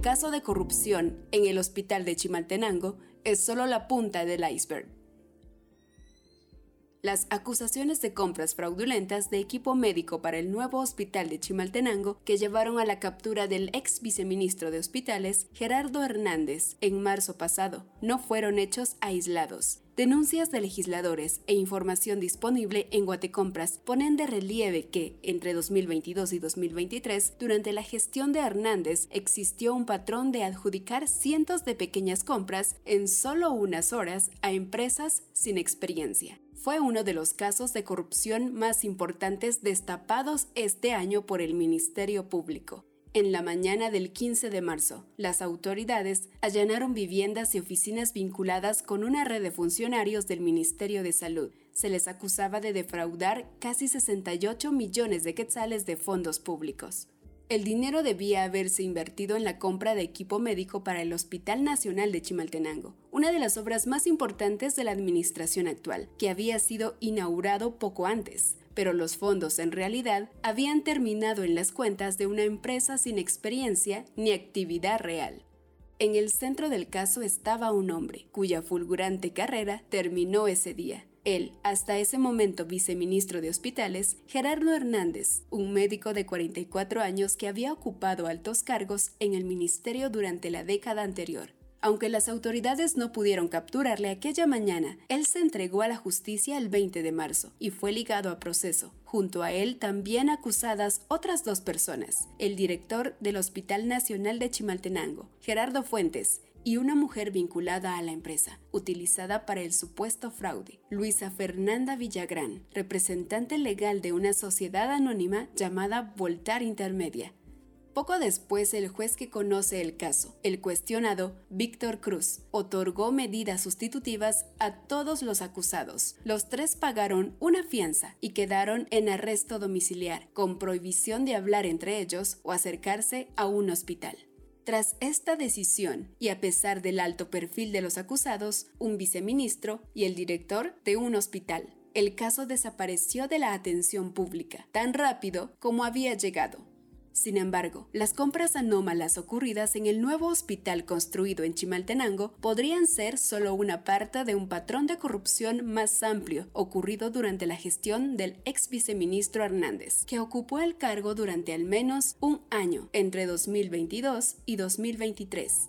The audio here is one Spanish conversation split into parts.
El caso de corrupción en el hospital de Chimaltenango es solo la punta del iceberg. Las acusaciones de compras fraudulentas de equipo médico para el nuevo hospital de Chimaltenango que llevaron a la captura del ex viceministro de Hospitales, Gerardo Hernández, en marzo pasado, no fueron hechos aislados. Denuncias de legisladores e información disponible en Guatecompras ponen de relieve que, entre 2022 y 2023, durante la gestión de Hernández, existió un patrón de adjudicar cientos de pequeñas compras en solo unas horas a empresas sin experiencia. Fue uno de los casos de corrupción más importantes destapados este año por el Ministerio Público. En la mañana del 15 de marzo, las autoridades allanaron viviendas y oficinas vinculadas con una red de funcionarios del Ministerio de Salud. Se les acusaba de defraudar casi 68 millones de quetzales de fondos públicos. El dinero debía haberse invertido en la compra de equipo médico para el Hospital Nacional de Chimaltenango, una de las obras más importantes de la administración actual, que había sido inaugurado poco antes pero los fondos en realidad habían terminado en las cuentas de una empresa sin experiencia ni actividad real. En el centro del caso estaba un hombre, cuya fulgurante carrera terminó ese día. Él, hasta ese momento viceministro de Hospitales, Gerardo Hernández, un médico de 44 años que había ocupado altos cargos en el ministerio durante la década anterior. Aunque las autoridades no pudieron capturarle aquella mañana, él se entregó a la justicia el 20 de marzo y fue ligado a proceso. Junto a él también acusadas otras dos personas, el director del Hospital Nacional de Chimaltenango, Gerardo Fuentes, y una mujer vinculada a la empresa, utilizada para el supuesto fraude, Luisa Fernanda Villagrán, representante legal de una sociedad anónima llamada Voltar Intermedia, poco después, el juez que conoce el caso, el cuestionado Víctor Cruz, otorgó medidas sustitutivas a todos los acusados. Los tres pagaron una fianza y quedaron en arresto domiciliar, con prohibición de hablar entre ellos o acercarse a un hospital. Tras esta decisión, y a pesar del alto perfil de los acusados, un viceministro y el director de un hospital, el caso desapareció de la atención pública, tan rápido como había llegado. Sin embargo, las compras anómalas ocurridas en el nuevo hospital construido en Chimaltenango podrían ser solo una parte de un patrón de corrupción más amplio ocurrido durante la gestión del ex viceministro Hernández, que ocupó el cargo durante al menos un año entre 2022 y 2023.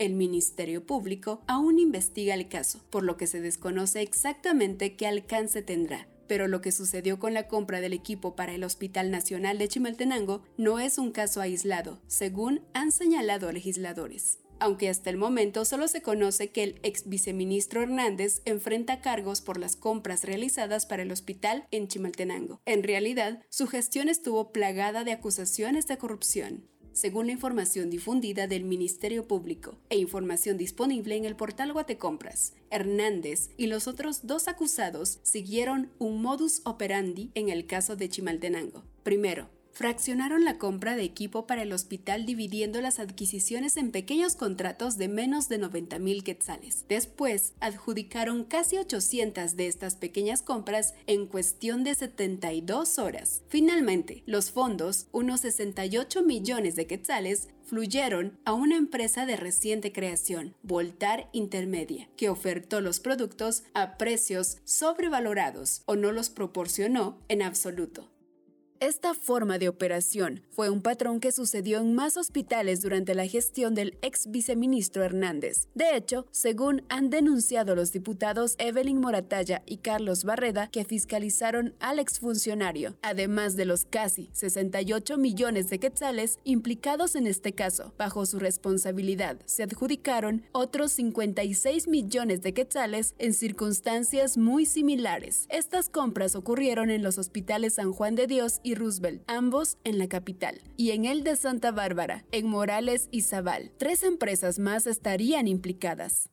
El Ministerio Público aún investiga el caso, por lo que se desconoce exactamente qué alcance tendrá, pero lo que sucedió con la compra del equipo para el Hospital Nacional de Chimaltenango no es un caso aislado, según han señalado legisladores. Aunque hasta el momento solo se conoce que el ex viceministro Hernández enfrenta cargos por las compras realizadas para el hospital en Chimaltenango. En realidad, su gestión estuvo plagada de acusaciones de corrupción según la información difundida del Ministerio Público e información disponible en el portal Guatecompras. Hernández y los otros dos acusados siguieron un modus operandi en el caso de Chimaltenango. Primero, fraccionaron la compra de equipo para el hospital dividiendo las adquisiciones en pequeños contratos de menos de 90 mil quetzales. Después, adjudicaron casi 800 de estas pequeñas compras en cuestión de 72 horas. Finalmente, los fondos, unos 68 millones de quetzales, fluyeron a una empresa de reciente creación, Voltar Intermedia, que ofertó los productos a precios sobrevalorados o no los proporcionó en absoluto. Esta forma de operación fue un patrón que sucedió en más hospitales durante la gestión del ex viceministro Hernández. De hecho, según han denunciado los diputados Evelyn Moratalla y Carlos Barreda, que fiscalizaron al exfuncionario, además de los casi 68 millones de quetzales implicados en este caso, bajo su responsabilidad, se adjudicaron otros 56 millones de quetzales en circunstancias muy similares. Estas compras ocurrieron en los hospitales San Juan de Dios y Roosevelt, ambos en la capital, y en el de Santa Bárbara, en Morales y Zaval. Tres empresas más estarían implicadas.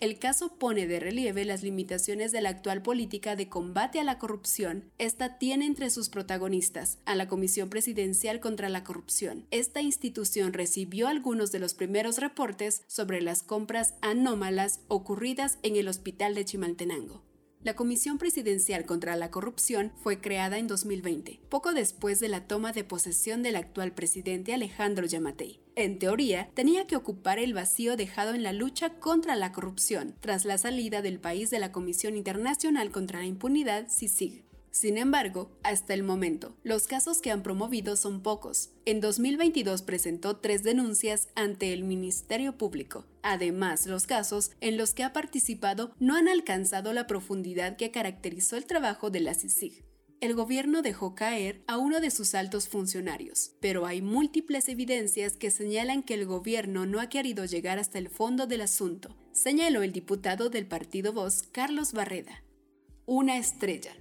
El caso pone de relieve las limitaciones de la actual política de combate a la corrupción. Esta tiene entre sus protagonistas a la Comisión Presidencial contra la Corrupción. Esta institución recibió algunos de los primeros reportes sobre las compras anómalas ocurridas en el hospital de Chimaltenango. La Comisión Presidencial contra la Corrupción fue creada en 2020, poco después de la toma de posesión del actual presidente Alejandro Yamatei. En teoría, tenía que ocupar el vacío dejado en la lucha contra la corrupción tras la salida del país de la Comisión Internacional contra la Impunidad, CICIG. Sin embargo, hasta el momento, los casos que han promovido son pocos. En 2022 presentó tres denuncias ante el Ministerio Público. Además, los casos en los que ha participado no han alcanzado la profundidad que caracterizó el trabajo de la CICIG el gobierno dejó caer a uno de sus altos funcionarios, pero hay múltiples evidencias que señalan que el gobierno no ha querido llegar hasta el fondo del asunto, señaló el diputado del partido Voz, Carlos Barreda. Una estrella.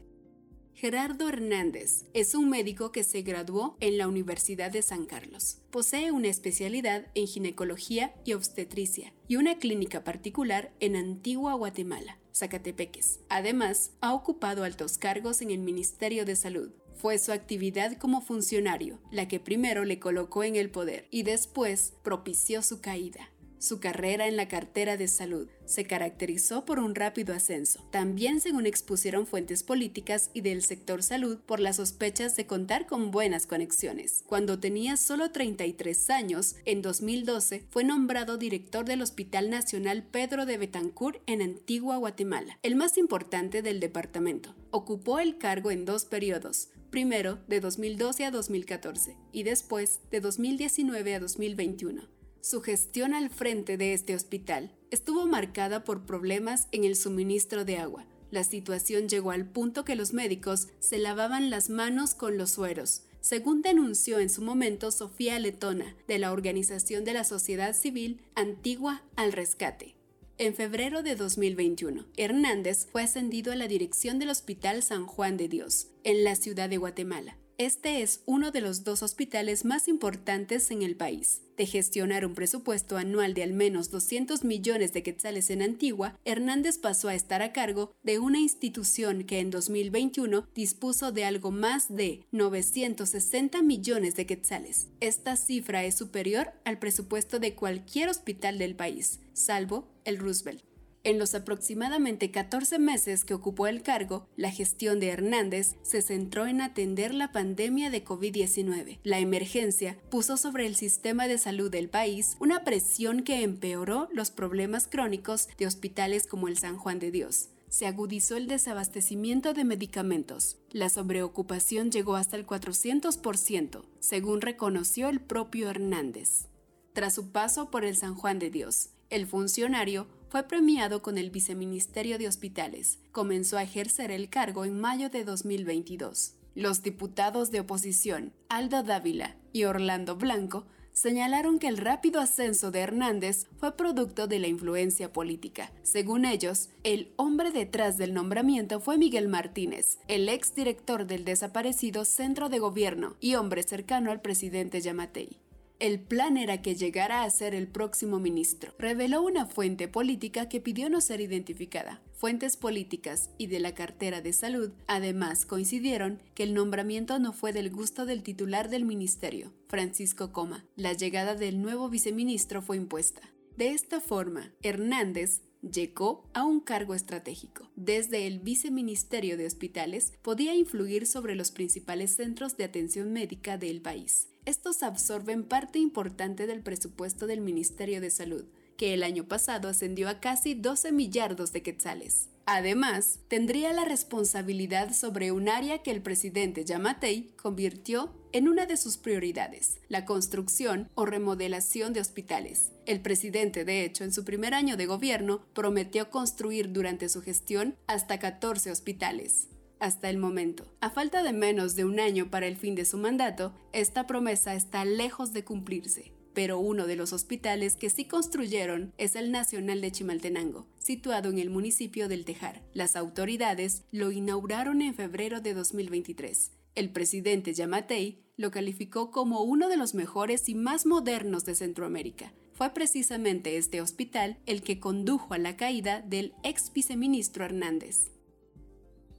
Gerardo Hernández es un médico que se graduó en la Universidad de San Carlos. Posee una especialidad en ginecología y obstetricia y una clínica particular en Antigua Guatemala, Zacatepeques. Además, ha ocupado altos cargos en el Ministerio de Salud. Fue su actividad como funcionario la que primero le colocó en el poder y después propició su caída. Su carrera en la cartera de salud se caracterizó por un rápido ascenso, también según expusieron fuentes políticas y del sector salud por las sospechas de contar con buenas conexiones. Cuando tenía solo 33 años, en 2012 fue nombrado director del Hospital Nacional Pedro de Betancourt en Antigua Guatemala, el más importante del departamento. Ocupó el cargo en dos periodos, primero de 2012 a 2014 y después de 2019 a 2021. Su gestión al frente de este hospital estuvo marcada por problemas en el suministro de agua. La situación llegó al punto que los médicos se lavaban las manos con los sueros, según denunció en su momento Sofía Letona, de la Organización de la Sociedad Civil Antigua al Rescate. En febrero de 2021, Hernández fue ascendido a la dirección del Hospital San Juan de Dios, en la ciudad de Guatemala. Este es uno de los dos hospitales más importantes en el país. De gestionar un presupuesto anual de al menos 200 millones de quetzales en Antigua, Hernández pasó a estar a cargo de una institución que en 2021 dispuso de algo más de 960 millones de quetzales. Esta cifra es superior al presupuesto de cualquier hospital del país, salvo el Roosevelt. En los aproximadamente 14 meses que ocupó el cargo, la gestión de Hernández se centró en atender la pandemia de COVID-19. La emergencia puso sobre el sistema de salud del país una presión que empeoró los problemas crónicos de hospitales como el San Juan de Dios se agudizó el desabastecimiento de medicamentos. La sobreocupación llegó hasta el 400%, según reconoció el propio Hernández. Tras su paso por el San Juan de Dios, el funcionario fue premiado con el Viceministerio de Hospitales. Comenzó a ejercer el cargo en mayo de 2022. Los diputados de oposición, Aldo Dávila y Orlando Blanco, señalaron que el rápido ascenso de Hernández fue producto de la influencia política. Según ellos, el hombre detrás del nombramiento fue Miguel Martínez, el exdirector del desaparecido Centro de Gobierno y hombre cercano al presidente Yamatei. El plan era que llegara a ser el próximo ministro, reveló una fuente política que pidió no ser identificada. Fuentes políticas y de la cartera de salud además coincidieron que el nombramiento no fue del gusto del titular del ministerio, Francisco Coma. La llegada del nuevo viceministro fue impuesta. De esta forma, Hernández llegó a un cargo estratégico. Desde el Viceministerio de Hospitales podía influir sobre los principales centros de atención médica del país. Estos absorben parte importante del presupuesto del Ministerio de Salud, que el año pasado ascendió a casi 12 millardos de quetzales. Además, tendría la responsabilidad sobre un área que el presidente Yamatei convirtió en una de sus prioridades, la construcción o remodelación de hospitales. El presidente, de hecho, en su primer año de gobierno, prometió construir durante su gestión hasta 14 hospitales hasta el momento. A falta de menos de un año para el fin de su mandato, esta promesa está lejos de cumplirse. Pero uno de los hospitales que sí construyeron es el Nacional de Chimaltenango, situado en el municipio del Tejar. Las autoridades lo inauguraron en febrero de 2023 El presidente Yamatei lo calificó como uno de los mejores y más modernos de Centroamérica. Fue precisamente este hospital el que condujo a la caída del ex viceministro Hernández.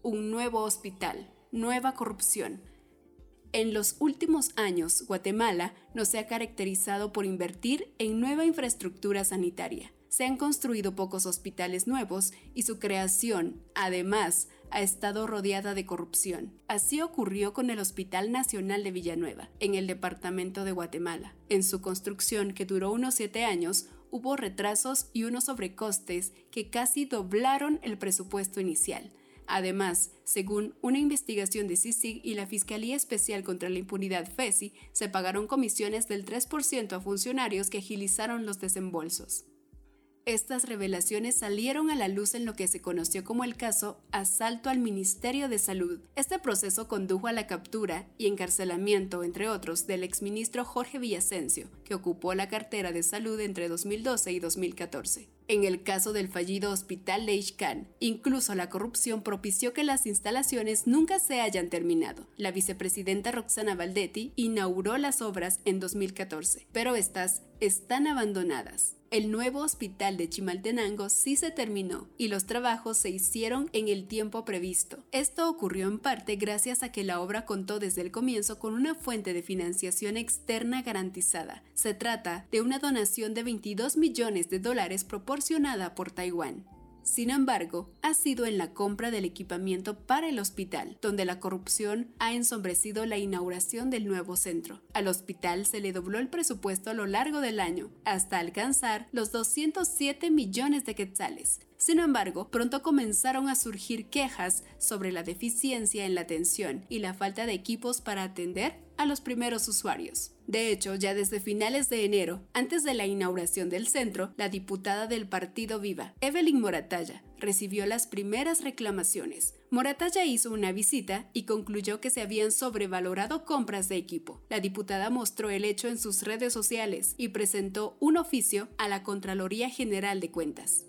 Un nuevo hospital, nueva corrupción. En los últimos años, Guatemala no se ha caracterizado por invertir en nueva infraestructura sanitaria se han construido pocos hospitales nuevos y su creación, además, ha estado rodeada de corrupción. Así ocurrió con el Hospital Nacional de Villanueva, en el departamento de Guatemala. En su construcción, que duró unos siete años, hubo retrasos y unos sobrecostes que casi doblaron el presupuesto inicial. Además, según una investigación de CICIG y la Fiscalía Especial contra la Impunidad FESI, se pagaron comisiones del 3% a funcionarios que agilizaron los desembolsos. Estas revelaciones salieron a la luz en lo que se conoció como el caso Asalto al Ministerio de Salud. Este proceso condujo a la captura y encarcelamiento, entre otros, del exministro Jorge Villasencio, que ocupó la cartera de salud entre 2012 y 2014. En el caso del fallido hospital de incluso la corrupción propició que las instalaciones nunca se hayan terminado. La vicepresidenta Roxana Valdetti inauguró las obras en 2014, pero estas están abandonadas. El nuevo hospital de Chimaltenango sí se terminó y los trabajos se hicieron en el tiempo previsto. Esto ocurrió en parte gracias a que la obra contó desde el comienzo con una fuente de financiación externa garantizada. Se trata de una donación de 22 millones de dólares proporcionada por Taiwán. Sin embargo, ha sido en la compra del equipamiento para el hospital, donde la corrupción ha ensombrecido la inauguración del nuevo centro. Al hospital se le dobló el presupuesto a lo largo del año, hasta alcanzar los 207 millones de quetzales. Sin embargo, pronto comenzaron a surgir quejas sobre la deficiencia en la atención y la falta de equipos para atender a los primeros usuarios. De hecho, ya desde finales de enero, antes de la inauguración del centro, la diputada del Partido Viva, Evelyn Moratalla, recibió las primeras reclamaciones. Moratalla hizo una visita y concluyó que se habían sobrevalorado compras de equipo. La diputada mostró el hecho en sus redes sociales y presentó un oficio a la Contraloría General de Cuentas.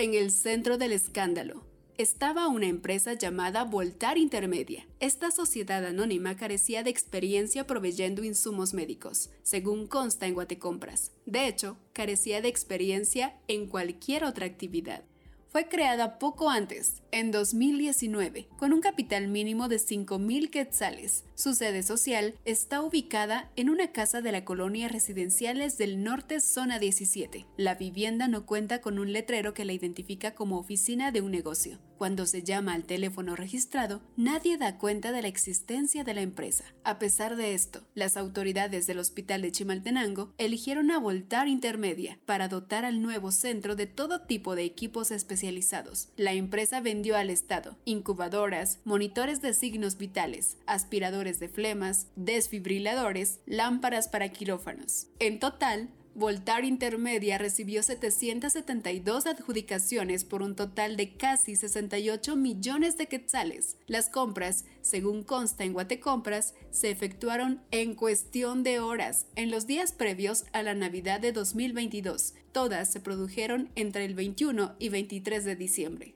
En el centro del escándalo, estaba una empresa llamada Voltar Intermedia. Esta sociedad anónima carecía de experiencia proveyendo insumos médicos, según consta en Guatecompras. De hecho, carecía de experiencia en cualquier otra actividad fue creada poco antes, en 2019, con un capital mínimo de 5.000 quetzales. Su sede social está ubicada en una casa de la colonia Residenciales del Norte Zona 17. La vivienda no cuenta con un letrero que la identifica como oficina de un negocio. Cuando se llama al teléfono registrado, nadie da cuenta de la existencia de la empresa. A pesar de esto, las autoridades del hospital de Chimaltenango eligieron a Voltar Intermedia para dotar al nuevo centro de todo tipo de equipos especializados. La empresa vendió al Estado incubadoras, monitores de signos vitales, aspiradores de flemas, desfibriladores, lámparas para quirófanos. En total, Voltar Intermedia recibió 772 adjudicaciones por un total de casi 68 millones de quetzales. Las compras, según consta en Guatecompras, se efectuaron en cuestión de horas en los días previos a la Navidad de 2022. Todas se produjeron entre el 21 y 23 de diciembre.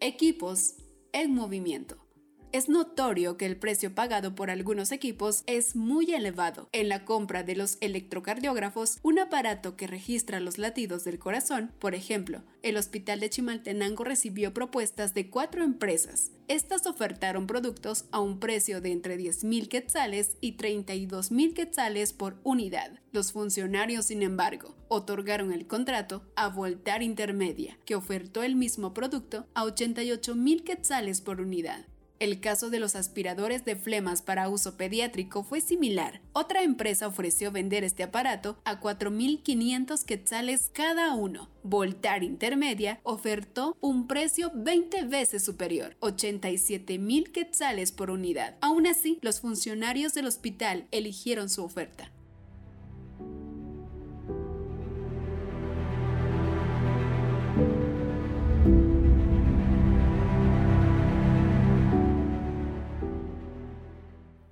Equipos en movimiento. Es notorio que el precio pagado por algunos equipos es muy elevado. En la compra de los electrocardiógrafos, un aparato que registra los latidos del corazón, por ejemplo, el Hospital de Chimaltenango recibió propuestas de cuatro empresas. Estas ofertaron productos a un precio de entre 10.000 quetzales y 32.000 quetzales por unidad. Los funcionarios, sin embargo, otorgaron el contrato a Voltar Intermedia, que ofertó el mismo producto a 88.000 quetzales por unidad. El caso de los aspiradores de flemas para uso pediátrico fue similar. Otra empresa ofreció vender este aparato a 4.500 quetzales cada uno. Voltar Intermedia ofertó un precio 20 veces superior, 87.000 quetzales por unidad. Aún así, los funcionarios del hospital eligieron su oferta.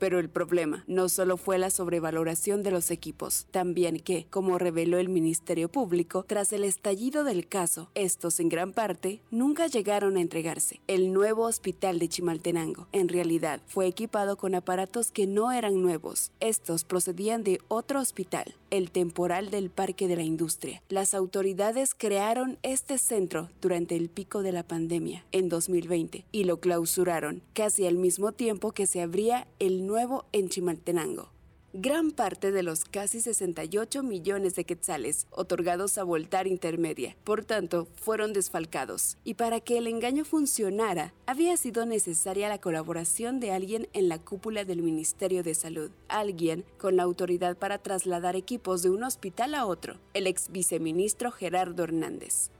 Pero el problema no solo fue la sobrevaloración de los equipos, también que, como reveló el Ministerio Público, tras el estallido del caso, estos en gran parte nunca llegaron a entregarse. El nuevo hospital de Chimaltenango, en realidad, fue equipado con aparatos que no eran nuevos. Estos procedían de otro hospital, el temporal del Parque de la Industria. Las autoridades crearon este centro durante el pico de la pandemia, en 2020, y lo clausuraron casi al mismo tiempo que se abría el nuevo en Chimaltenango. Gran parte de los casi 68 millones de quetzales otorgados a Voltar Intermedia, por tanto, fueron desfalcados. Y para que el engaño funcionara, había sido necesaria la colaboración de alguien en la cúpula del Ministerio de Salud, alguien con la autoridad para trasladar equipos de un hospital a otro, el ex viceministro Gerardo Hernández.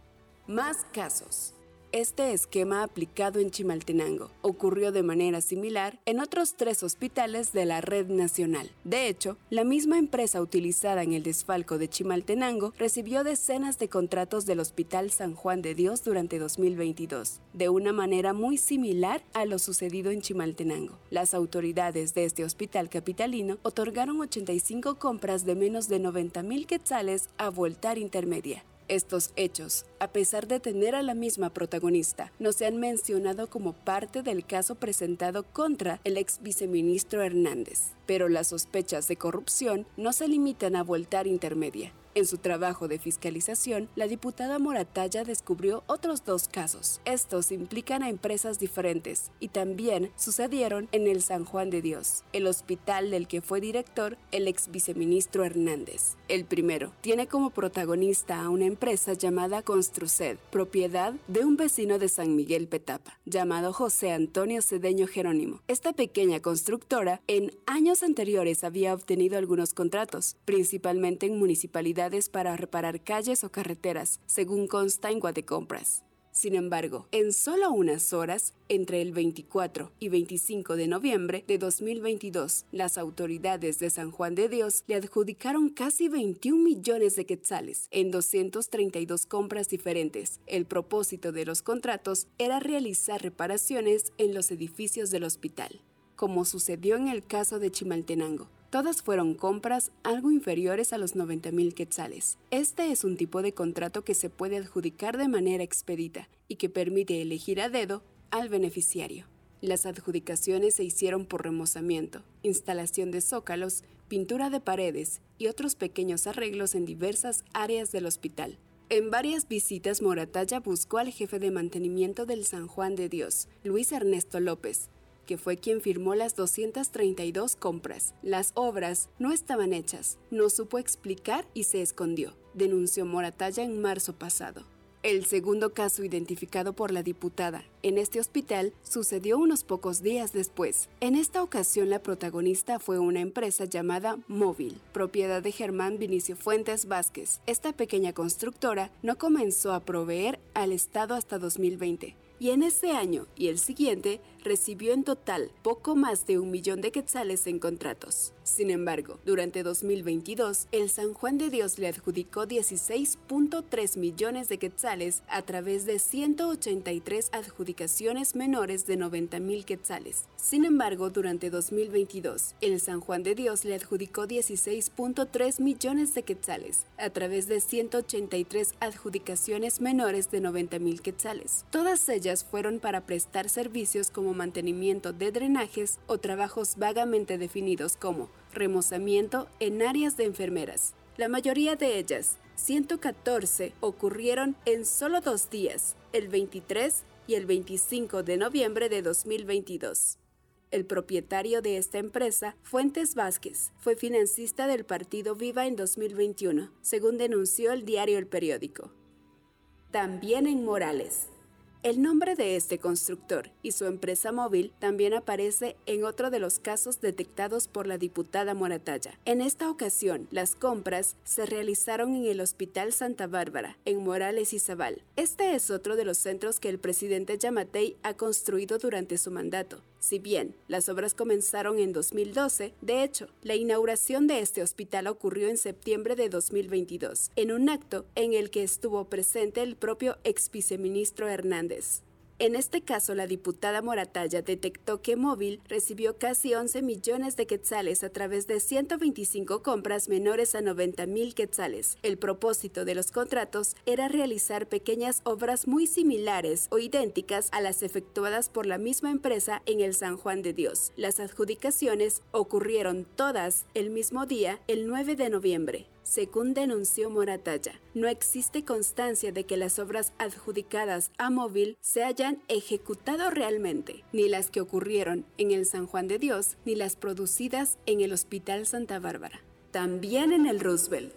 Más casos. Este esquema aplicado en Chimaltenango ocurrió de manera similar en otros tres hospitales de la red nacional. De hecho, la misma empresa utilizada en el desfalco de Chimaltenango recibió decenas de contratos del Hospital San Juan de Dios durante 2022, de una manera muy similar a lo sucedido en Chimaltenango. Las autoridades de este hospital capitalino otorgaron 85 compras de menos de 90 mil quetzales a Voltar Intermedia, estos hechos, a pesar de tener a la misma protagonista, no se han mencionado como parte del caso presentado contra el ex viceministro Hernández. Pero las sospechas de corrupción no se limitan a voltar intermedia. En su trabajo de fiscalización, la diputada Moratalla descubrió otros dos casos. Estos implican a empresas diferentes y también sucedieron en el San Juan de Dios, el hospital del que fue director el ex viceministro Hernández. El primero tiene como protagonista a una empresa llamada Construced, propiedad de un vecino de San Miguel Petapa, llamado José Antonio Cedeño Jerónimo. Esta pequeña constructora en años anteriores había obtenido algunos contratos, principalmente en municipalidades para reparar calles o carreteras, según consta en Guatecompras. Sin embargo, en solo unas horas, entre el 24 y 25 de noviembre de 2022, las autoridades de San Juan de Dios le adjudicaron casi 21 millones de quetzales en 232 compras diferentes. El propósito de los contratos era realizar reparaciones en los edificios del hospital, como sucedió en el caso de Chimaltenango. Todas fueron compras algo inferiores a los 90 mil quetzales. Este es un tipo de contrato que se puede adjudicar de manera expedita y que permite elegir a dedo al beneficiario. Las adjudicaciones se hicieron por remozamiento, instalación de zócalos, pintura de paredes y otros pequeños arreglos en diversas áreas del hospital. En varias visitas, Moratalla buscó al jefe de mantenimiento del San Juan de Dios, Luis Ernesto López, que fue quien firmó las 232 compras. Las obras no estaban hechas, no supo explicar y se escondió, denunció Moratalla en marzo pasado. El segundo caso identificado por la diputada en este hospital sucedió unos pocos días después. En esta ocasión la protagonista fue una empresa llamada Móvil, propiedad de Germán Vinicio Fuentes Vázquez. Esta pequeña constructora no comenzó a proveer al Estado hasta 2020 y en ese año y el siguiente recibió en total poco más de un millón de quetzales en contratos. Sin embargo, durante 2022, el San Juan de Dios le adjudicó 16.3 millones de quetzales a través de 183 adjudicaciones menores de 90 mil quetzales. Sin embargo, durante 2022, el San Juan de Dios le adjudicó 16.3 millones de quetzales a través de 183 adjudicaciones menores de 90 mil quetzales. Todas ellas fueron para prestar servicios como mantenimiento de drenajes o trabajos vagamente definidos como remozamiento en áreas de enfermeras. La mayoría de ellas, 114, ocurrieron en solo dos días, el 23 y el 25 de noviembre de 2022. El propietario de esta empresa, Fuentes Vázquez, fue financista del partido Viva en 2021, según denunció el diario El Periódico. También en Morales. El nombre de este constructor y su empresa móvil también aparece en otro de los casos detectados por la diputada Moratalla. En esta ocasión, las compras se realizaron en el Hospital Santa Bárbara, en Morales y Zabal. Este es otro de los centros que el presidente Yamatei ha construido durante su mandato. Si bien las obras comenzaron en 2012, de hecho, la inauguración de este hospital ocurrió en septiembre de 2022, en un acto en el que estuvo presente el propio ex viceministro Hernández. En este caso, la diputada Moratalla detectó que Móvil recibió casi 11 millones de quetzales a través de 125 compras menores a 90 mil quetzales. El propósito de los contratos era realizar pequeñas obras muy similares o idénticas a las efectuadas por la misma empresa en el San Juan de Dios. Las adjudicaciones ocurrieron todas el mismo día, el 9 de noviembre. Según denunció Moratalla, no existe constancia de que las obras adjudicadas a Móvil se hayan ejecutado realmente, ni las que ocurrieron en el San Juan de Dios, ni las producidas en el Hospital Santa Bárbara. También en el Roosevelt,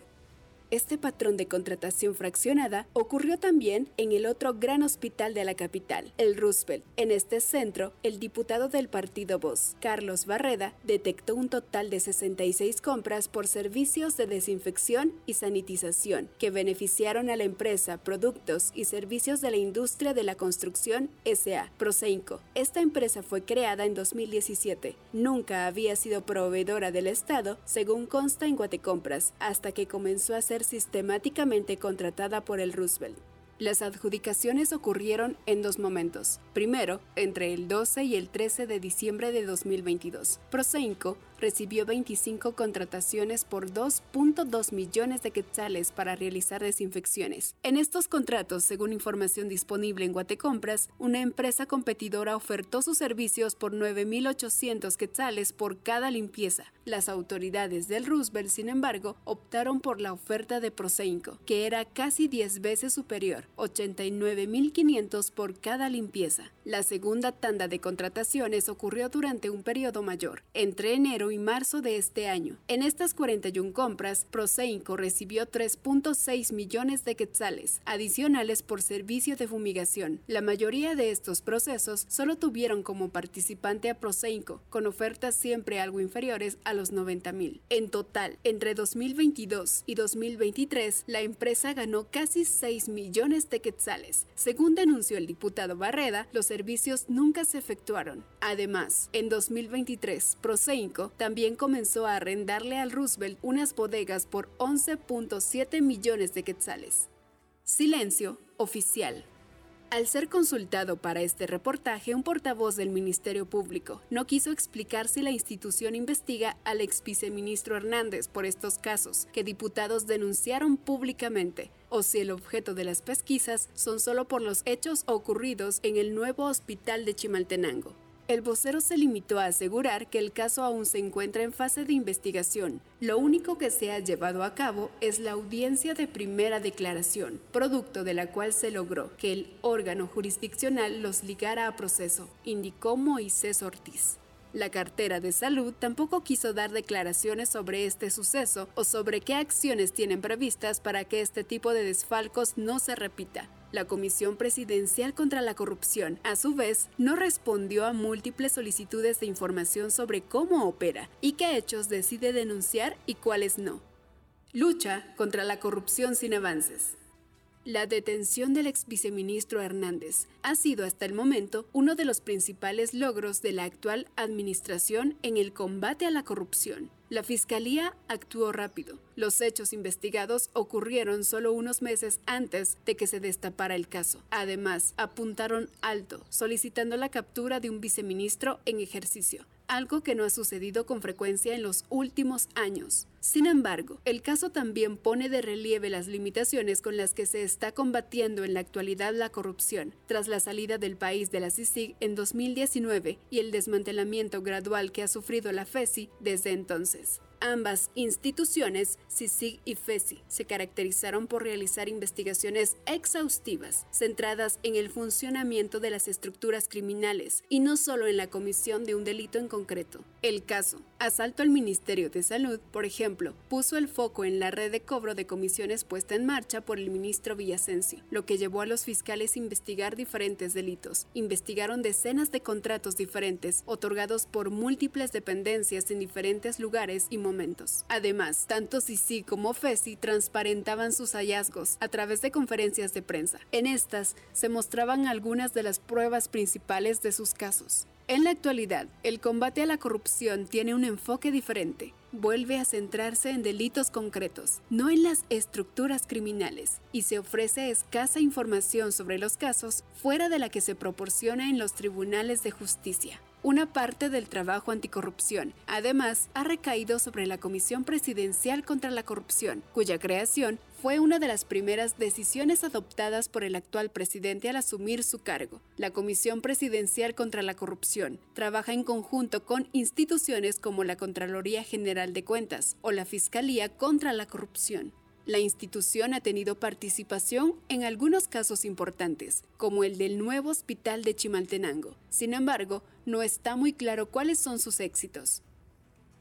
este patrón de contratación fraccionada ocurrió también en el otro gran hospital de la capital, el Roosevelt. En este centro, el diputado del partido Voz, Carlos Barreda, detectó un total de 66 compras por servicios de desinfección y sanitización que beneficiaron a la empresa Productos y Servicios de la Industria de la Construcción SA, Proseinco. Esta empresa fue creada en 2017. Nunca había sido proveedora del Estado, según consta en Guatecompras, hasta que comenzó a ser sistemáticamente contratada por el Roosevelt. Las adjudicaciones ocurrieron en dos momentos. Primero, entre el 12 y el 13 de diciembre de 2022. Proseinco recibió 25 contrataciones por 2.2 millones de quetzales para realizar desinfecciones. En estos contratos, según información disponible en Guatecompras, una empresa competidora ofertó sus servicios por 9.800 quetzales por cada limpieza. Las autoridades del Roosevelt, sin embargo, optaron por la oferta de Proseinco, que era casi 10 veces superior, 89.500 por cada limpieza. La segunda tanda de contrataciones ocurrió durante un periodo mayor, entre enero y marzo de este año. En estas 41 compras, Proseinco recibió 3.6 millones de quetzales adicionales por servicio de fumigación. La mayoría de estos procesos solo tuvieron como participante a Proseinco, con ofertas siempre algo inferiores a los 90 mil. En total, entre 2022 y 2023, la empresa ganó casi 6 millones de quetzales. Según denunció el diputado Barreda, los servicios nunca se efectuaron. Además, en 2023, Proseinco también comenzó a arrendarle al Roosevelt unas bodegas por 11.7 millones de quetzales. Silencio oficial. Al ser consultado para este reportaje, un portavoz del Ministerio Público no quiso explicar si la institución investiga al ex viceministro Hernández por estos casos que diputados denunciaron públicamente, o si el objeto de las pesquisas son solo por los hechos ocurridos en el nuevo hospital de Chimaltenango. El vocero se limitó a asegurar que el caso aún se encuentra en fase de investigación. Lo único que se ha llevado a cabo es la audiencia de primera declaración, producto de la cual se logró que el órgano jurisdiccional los ligara a proceso, indicó Moisés Ortiz. La cartera de salud tampoco quiso dar declaraciones sobre este suceso o sobre qué acciones tienen previstas para que este tipo de desfalcos no se repita. La Comisión Presidencial contra la Corrupción, a su vez, no respondió a múltiples solicitudes de información sobre cómo opera y qué hechos decide denunciar y cuáles no. Lucha contra la corrupción sin avances. La detención del ex viceministro Hernández ha sido hasta el momento uno de los principales logros de la actual administración en el combate a la corrupción. La Fiscalía actuó rápido. Los hechos investigados ocurrieron solo unos meses antes de que se destapara el caso. Además, apuntaron alto, solicitando la captura de un viceministro en ejercicio, algo que no ha sucedido con frecuencia en los últimos años. Sin embargo, el caso también pone de relieve las limitaciones con las que se está combatiendo en la actualidad la corrupción, tras la salida del país de la CICIG en 2019 y el desmantelamiento gradual que ha sufrido la FESI desde entonces. Ambas instituciones, CICIG y FESI, se caracterizaron por realizar investigaciones exhaustivas, centradas en el funcionamiento de las estructuras criminales y no solo en la comisión de un delito en concreto. El caso, asalto al Ministerio de Salud, por ejemplo, puso el foco en la red de cobro de comisiones puesta en marcha por el ministro Villasencio, lo que llevó a los fiscales a investigar diferentes delitos. Investigaron decenas de contratos diferentes, otorgados por múltiples dependencias en diferentes lugares y momentos. Además, tanto Sisi como FESI transparentaban sus hallazgos a través de conferencias de prensa. En estas se mostraban algunas de las pruebas principales de sus casos. En la actualidad, el combate a la corrupción tiene un enfoque diferente. vuelve a centrarse en delitos concretos, no en las estructuras criminales, y se ofrece escasa información sobre los casos fuera de la que se proporciona en los tribunales de justicia una parte del trabajo anticorrupción. Además, ha recaído sobre la Comisión Presidencial contra la Corrupción, cuya creación fue una de las primeras decisiones adoptadas por el actual presidente al asumir su cargo. La Comisión Presidencial contra la Corrupción trabaja en conjunto con instituciones como la Contraloría General de Cuentas o la Fiscalía contra la Corrupción. La institución ha tenido participación en algunos casos importantes, como el del nuevo hospital de Chimaltenango. Sin embargo, no está muy claro cuáles son sus éxitos.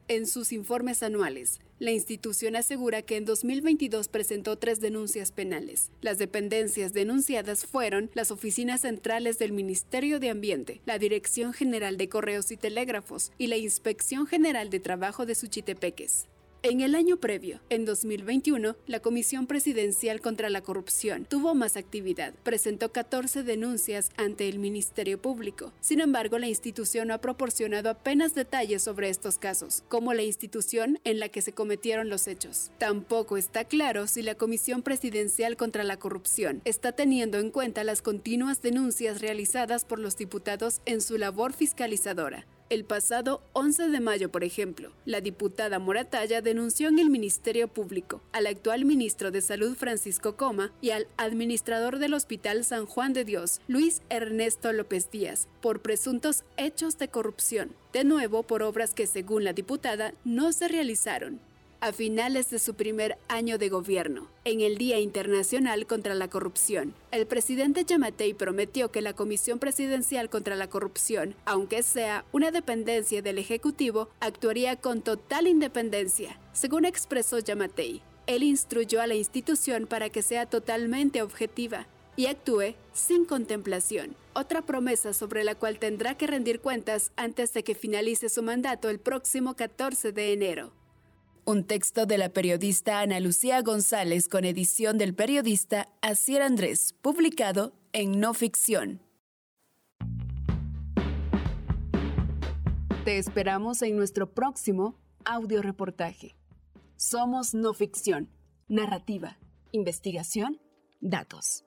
En sus informes anuales, la institución asegura que en 2022 presentó tres denuncias penales. Las dependencias denunciadas fueron las oficinas centrales del Ministerio de Ambiente, la Dirección General de Correos y Telégrafos y la Inspección General de Trabajo de Suchitepeques. En el año previo, en 2021, la Comisión Presidencial contra la Corrupción tuvo más actividad. Presentó 14 denuncias ante el Ministerio Público. Sin embargo, la institución no ha proporcionado apenas detalles sobre estos casos, como la institución en la que se cometieron los hechos. Tampoco está claro si la Comisión Presidencial contra la Corrupción está teniendo en cuenta las continuas denuncias realizadas por los diputados en su labor fiscalizadora. El pasado 11 de mayo, por ejemplo, la diputada Moratalla denunció en el Ministerio Público al actual ministro de Salud Francisco Coma y al administrador del Hospital San Juan de Dios, Luis Ernesto López Díaz, por presuntos hechos de corrupción, de nuevo por obras que según la diputada no se realizaron a finales de su primer año de gobierno, en el Día Internacional contra la Corrupción. El presidente Yamatei prometió que la Comisión Presidencial contra la Corrupción, aunque sea una dependencia del Ejecutivo, actuaría con total independencia. Según expresó Yamatei, él instruyó a la institución para que sea totalmente objetiva y actúe sin contemplación. Otra promesa sobre la cual tendrá que rendir cuentas antes de que finalice su mandato el próximo 14 de enero. Un texto de la periodista Ana Lucía González con edición del periodista Asier Andrés, publicado en No Ficción. Te esperamos en nuestro próximo audio reportaje. Somos No Ficción, narrativa, investigación, datos.